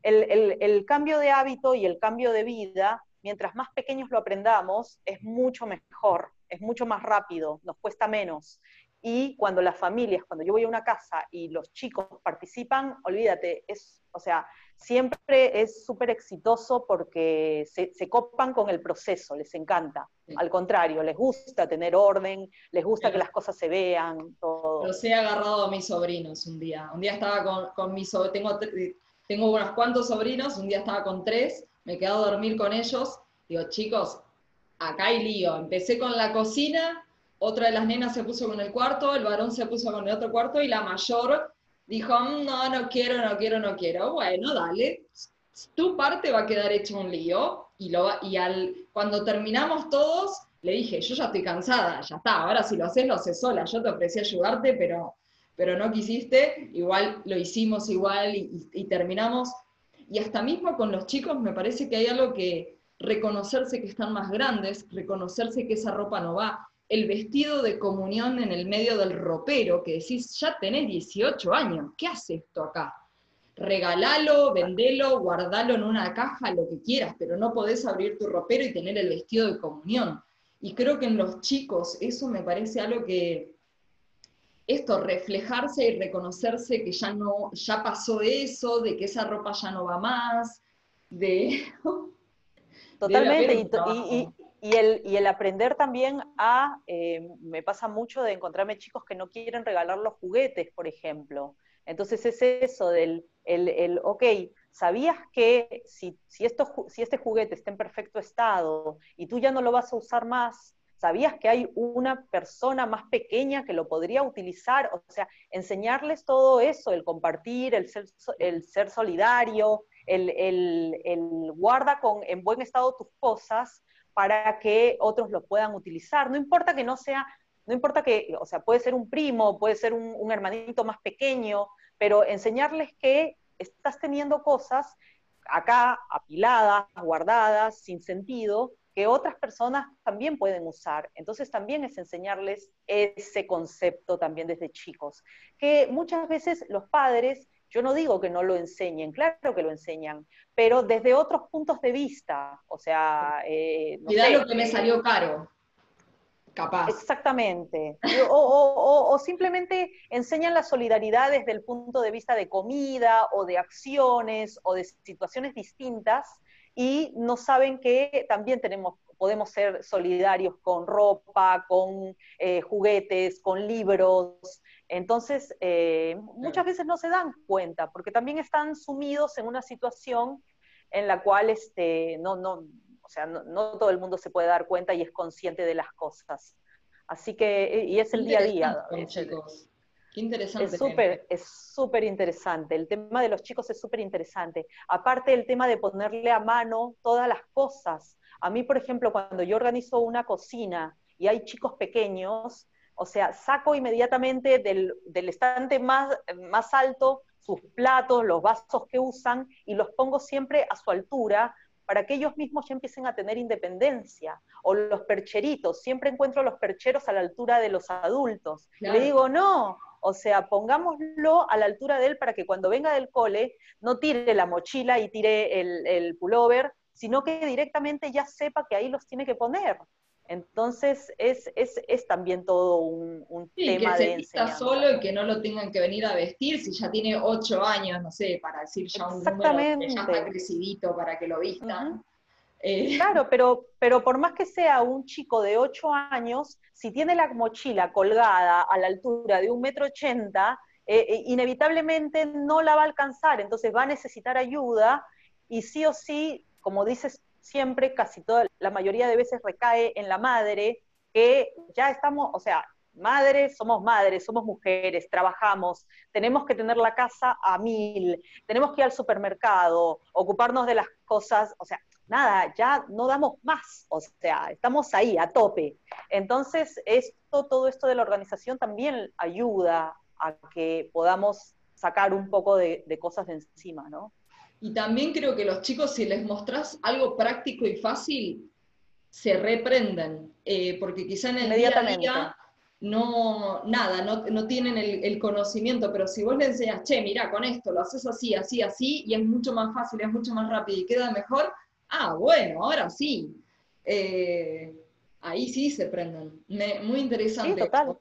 el, cambio de hábito y el cambio de vida, mientras más pequeños lo aprendamos, es mucho mejor, es mucho más rápido, nos cuesta menos. Y cuando las familias, cuando yo voy a una casa y los chicos participan, olvídate, es, o sea, siempre es súper exitoso porque se, copan con el proceso, les encanta. Al contrario, les gusta tener orden, les gusta que las cosas se vean, todo. Los he agarrado a mis sobrinos un día. Un día estaba con, con mis sobrinos, tengo, tengo unos cuantos sobrinos, un día estaba con tres, me he quedado a dormir con ellos. Digo, chicos, acá hay lío. Empecé con la cocina, otra de las nenas se puso con el cuarto, el varón se puso con el otro cuarto y la mayor dijo, mm, no, no quiero, no quiero, no quiero. Bueno, dale, tu parte va a quedar hecho un lío. Y, lo, y cuando terminamos todos, le dije, yo ya estoy cansada, ya está, ahora si lo haces, lo haces sola. Yo te ofrecí ayudarte, pero, pero no quisiste. Igual lo hicimos igual y terminamos. Y hasta mismo con los chicos me parece que hay algo que reconocerse que están más grandes, reconocerse que esa ropa no va, el vestido de comunión en el medio del ropero, que decís, ya tenés 18 años, ¿qué hace esto acá? Regalalo, vendelo, guardalo en una caja, lo que quieras, pero no podés abrir tu ropero y tener el vestido de comunión. Y creo que en los chicos eso me parece algo que, esto, reflejarse y reconocerse que ya no, ya pasó eso, de que esa ropa ya no va más, de... Totalmente, y, y el, y el aprender también a, eh, me pasa mucho de encontrarme chicos que no quieren regalar los juguetes, por ejemplo. Entonces es eso del, el, el ok, ¿sabías que si, si, esto, si este juguete está en perfecto estado y tú ya no lo vas a usar más, ¿sabías que hay una persona más pequeña que lo podría utilizar? O sea, enseñarles todo eso, el compartir, el ser, el ser solidario, el, el, el guarda con, en buen estado tus cosas para que otros lo puedan utilizar. No importa que no sea, no importa que, o sea, puede ser un primo, puede ser un, hermanito más pequeño, pero enseñarles que estás teniendo cosas acá apiladas, guardadas, sin sentido, que otras personas también pueden usar. Entonces también es enseñarles ese concepto también desde chicos, que muchas veces los padres yo no digo que no lo enseñen, claro que lo enseñan, pero desde otros puntos de vista. O sea, eh, lo que me salió caro. Capaz. Exactamente. O, simplemente enseñan la solidaridad desde el punto de vista de comida o de acciones o de situaciones distintas y no saben que también tenemos, podemos ser solidarios con ropa, con eh, juguetes, con libros, entonces, eh, muchas veces no se dan cuenta, porque también están sumidos en una situación en la cual este, no, no, o sea, no, todo el mundo se puede dar cuenta y es consciente de las cosas. Así que, eh, y es el día a día. chicos. Qué interesante. Es súper, es súper interesante. El tema de los chicos es súper interesante. Aparte del tema de ponerle a mano todas las cosas. A mí, por ejemplo, cuando yo organizo una cocina y hay chicos pequeños, o sea, saco inmediatamente del, estante más, más alto sus platos, los vasos que usan y los pongo siempre a su altura para que ellos mismos ya empiecen a tener independencia. O los percheritos, siempre encuentro los percheros a la altura de los adultos. Le digo, no, o sea, pongámoslo a la altura de él para que cuando venga del cole no tire la mochila y tire el, el pullover, sino que directamente ya sepa que ahí los tiene que poner. Entonces es, es, es, también todo un, un sí, tema que se solo y que no lo tengan que venir a vestir si ya tiene ocho años, no sé, para decir ya un número que ya está crecidito para que lo vistan. Eh, claro, pero, pero por más que sea un chico de ocho años, si tiene la mochila colgada a la altura de un metro ochenta, eh, eh, inevitablemente no la va a alcanzar, entonces va a necesitar ayuda y sí o sí, como dices siempre, casi toda, la mayoría de veces recae en la madre, que ya estamos, o sea, madres, somos madres, somos mujeres, trabajamos, tenemos que tener la casa a mil, tenemos que ir al supermercado, ocuparnos de las cosas, o sea, nada, ya no damos más, o sea, estamos ahí a tope. Entonces, esto, todo esto de la organización también ayuda a que podamos sacar un poco de, de cosas de encima, ¿no? Y también creo que los chicos, si les mostrás algo práctico y fácil, se reprenden, eh, porque quizá en el día a día no, nada, no, tienen el, conocimiento, pero si vos le enseñas, che, mira, con esto lo haces así, así, así, y es mucho más fácil, es mucho más rápido y queda mejor, ah, bueno, ahora sí. Eh, ahí sí se prenden. muy interesante. Sí, total.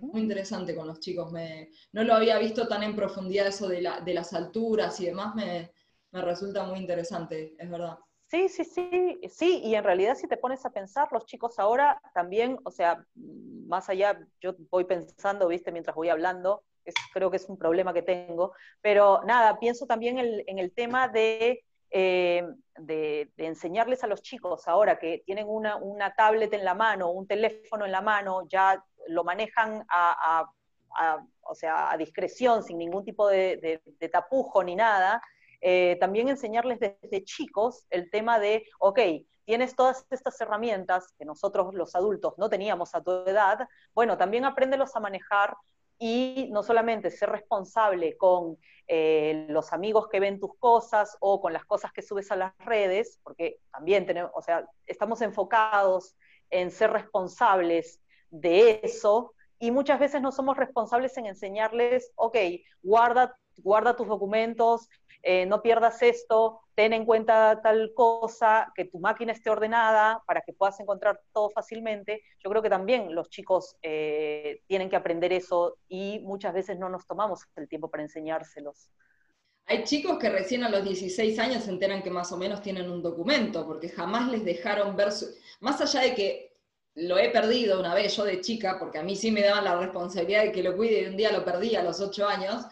Muy interesante con los chicos. Me, no lo había visto tan en profundidad eso de, las alturas y demás. Me, me resulta muy interesante, es verdad. Sí, sí, sí, sí, y en realidad si te pones a pensar, los chicos ahora también, o sea, más allá, yo voy pensando, viste, mientras voy hablando, creo que es un problema que tengo, pero nada, pienso también en el tema eh, de, de, enseñarles a los chicos ahora que tienen una, una, tablet en la mano, un teléfono en la mano, ya lo manejan a, o sea, a discreción, sin ningún tipo de, tapujo ni nada, eh, también enseñarles desde chicos el tema de, ok, tienes todas estas herramientas que nosotros los adultos no teníamos a tu edad, bueno, también apréndelos a manejar y no solamente ser responsable con eh, los amigos que ven tus cosas o con las cosas que subes a las redes, porque también tenemos, o sea, estamos enfocados en ser responsables de eso y muchas veces no somos responsables en enseñarles, ok, guarda, guarda tus documentos, eh, no pierdas esto, ten en cuenta tal cosa, que tu máquina esté ordenada para que puedas encontrar todo fácilmente. Yo creo que también los chicos eh, tienen que aprender eso y muchas veces no nos tomamos el tiempo para enseñárselos. Hay chicos que recién a los 16 años se enteran que más o menos tienen un documento, porque jamás les dejaron ver. Más allá de que lo he perdido una vez yo de chica, porque a mí sí me daban la responsabilidad de que lo cuide y un día lo perdí a los 8 años,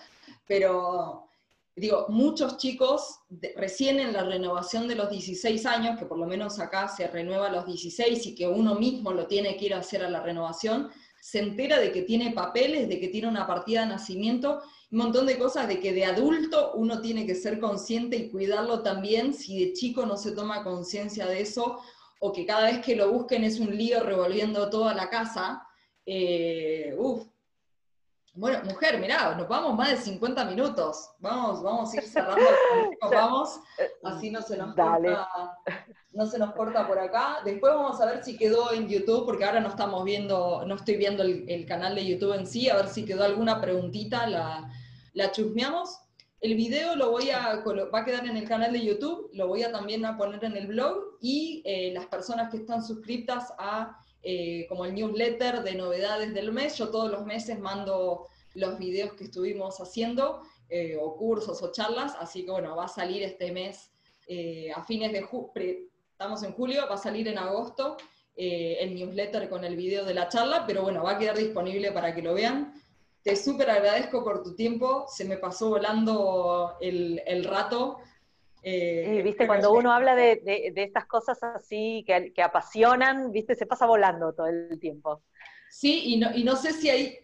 pero digo, muchos chicos recién en la renovación de los 16 años, que por lo menos acá se renueva a los 16 y que uno mismo lo tiene que ir a hacer a la renovación, se entera de que tiene papeles, de que tiene una partida de nacimiento, un montón de cosas de que de adulto uno tiene que ser consciente y cuidarlo también si de chico no se toma conciencia de eso o que cada vez que lo busquen es un lío revolviendo toda la casa. Eh, uf, bueno, mujer, mirá, nos vamos más de 50 minutos. Vamos, vamos a ir cerrando, vamos, así no se nos corta, no se nos corta por acá. Después vamos a ver si quedó en YouTube, porque ahora no estamos viendo, no estoy viendo el, canal de YouTube en sí, a ver si quedó alguna preguntita, la, la chusmeamos. El video lo voy a, va a quedar en el canal de YouTube, lo voy a también a poner en el blog y eh, las personas que están suscritas a eh, como el newsletter de novedades del mes. Yo todos los meses mando los videos que estuvimos haciendo, eh, o cursos o charlas, así que bueno, va a salir este mes a fines de julio, estamos en julio, va a salir en agosto el newsletter con el video de la charla, pero bueno, va a quedar disponible para que lo vean. Te súper agradezco por tu tiempo, se me pasó volando el, el rato. Eh, viste, cuando uno habla de, de, estas cosas así que, que, apasionan, viste, se pasa volando todo el tiempo. Sí, y no, y no sé si hay,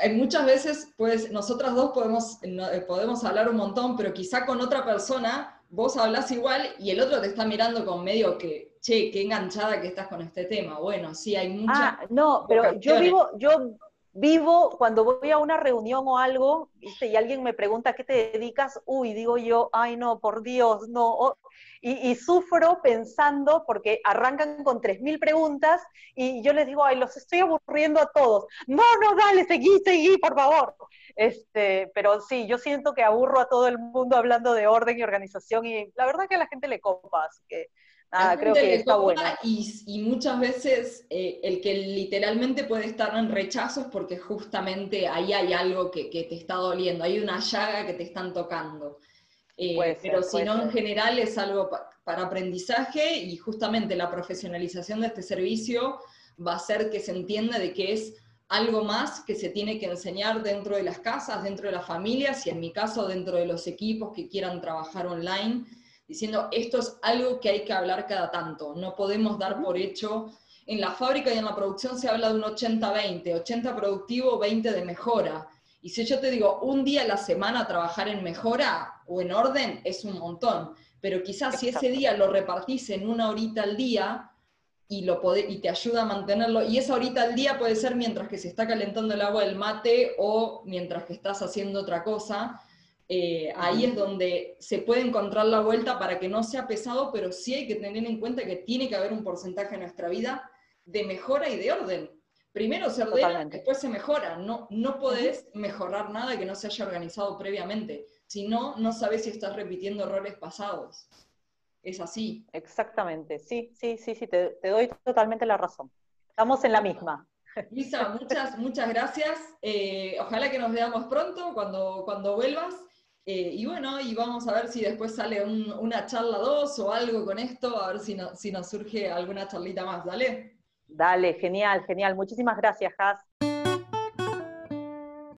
hay muchas veces, pues nosotras dos podemos, eh, podemos hablar un montón, pero quizá con otra persona vos hablas igual y el otro te está mirando con medio que, che, qué enganchada que estás con este tema. Bueno, sí, hay muchas... Ah, no, pero yo vivo, yo vivo cuando voy a una reunión o algo, y alguien me pregunta qué te dedicas, uy, digo yo, ay no, por Dios, no. y, sufro pensando porque arrancan con 3.000 preguntas y yo les digo, ay, los estoy aburriendo a todos. No, no, dale, seguí, seguí, por favor. Este, pero sí, yo siento que aburro a todo el mundo hablando de orden y organización y la verdad que a la gente le copa, que Ah, creo que está bueno. Y, muchas veces eh, el que literalmente puede estar en rechazo es porque justamente ahí hay algo que, te está doliendo, hay una llaga que te están tocando. Eh, pero si no, en general es algo para aprendizaje y justamente la profesionalización de este servicio va a hacer que se entienda de que es algo más que se tiene que enseñar dentro de las casas, dentro de las familias y en mi caso dentro de los equipos que quieran trabajar online diciendo esto es algo que hay que hablar cada tanto, no podemos dar por hecho. En la fábrica y en la producción se habla de un 80-20, 80 productivo, 20 de mejora. Y si yo te digo un día a la semana trabajar en mejora o en orden, es un montón. Pero quizás si ese día lo repartís en una horita al día y, lo y te ayuda a mantenerlo, y esa horita al día puede ser mientras que se está calentando el agua del mate o mientras que estás haciendo otra cosa, eh, ahí es donde se puede encontrar la vuelta para que no sea pesado, pero sí hay que tener en cuenta que tiene que haber un porcentaje en nuestra vida de mejora y de orden. Primero se ordena, después se mejora. No, no podés mejorar nada que no se haya organizado previamente. Si no, no sabes si estás repitiendo errores pasados. Es así. Exactamente, sí, sí, sí, sí, te, te doy totalmente la razón. Estamos en la misma. Lisa, muchas, muchas gracias. Eh, ojalá que nos veamos pronto cuando, cuando vuelvas. Eh, y bueno, y vamos a ver si después sale una charla 2 o algo con esto, a ver si, si nos surge alguna charlita más. Dale. Dale, genial, genial. Muchísimas gracias, Has.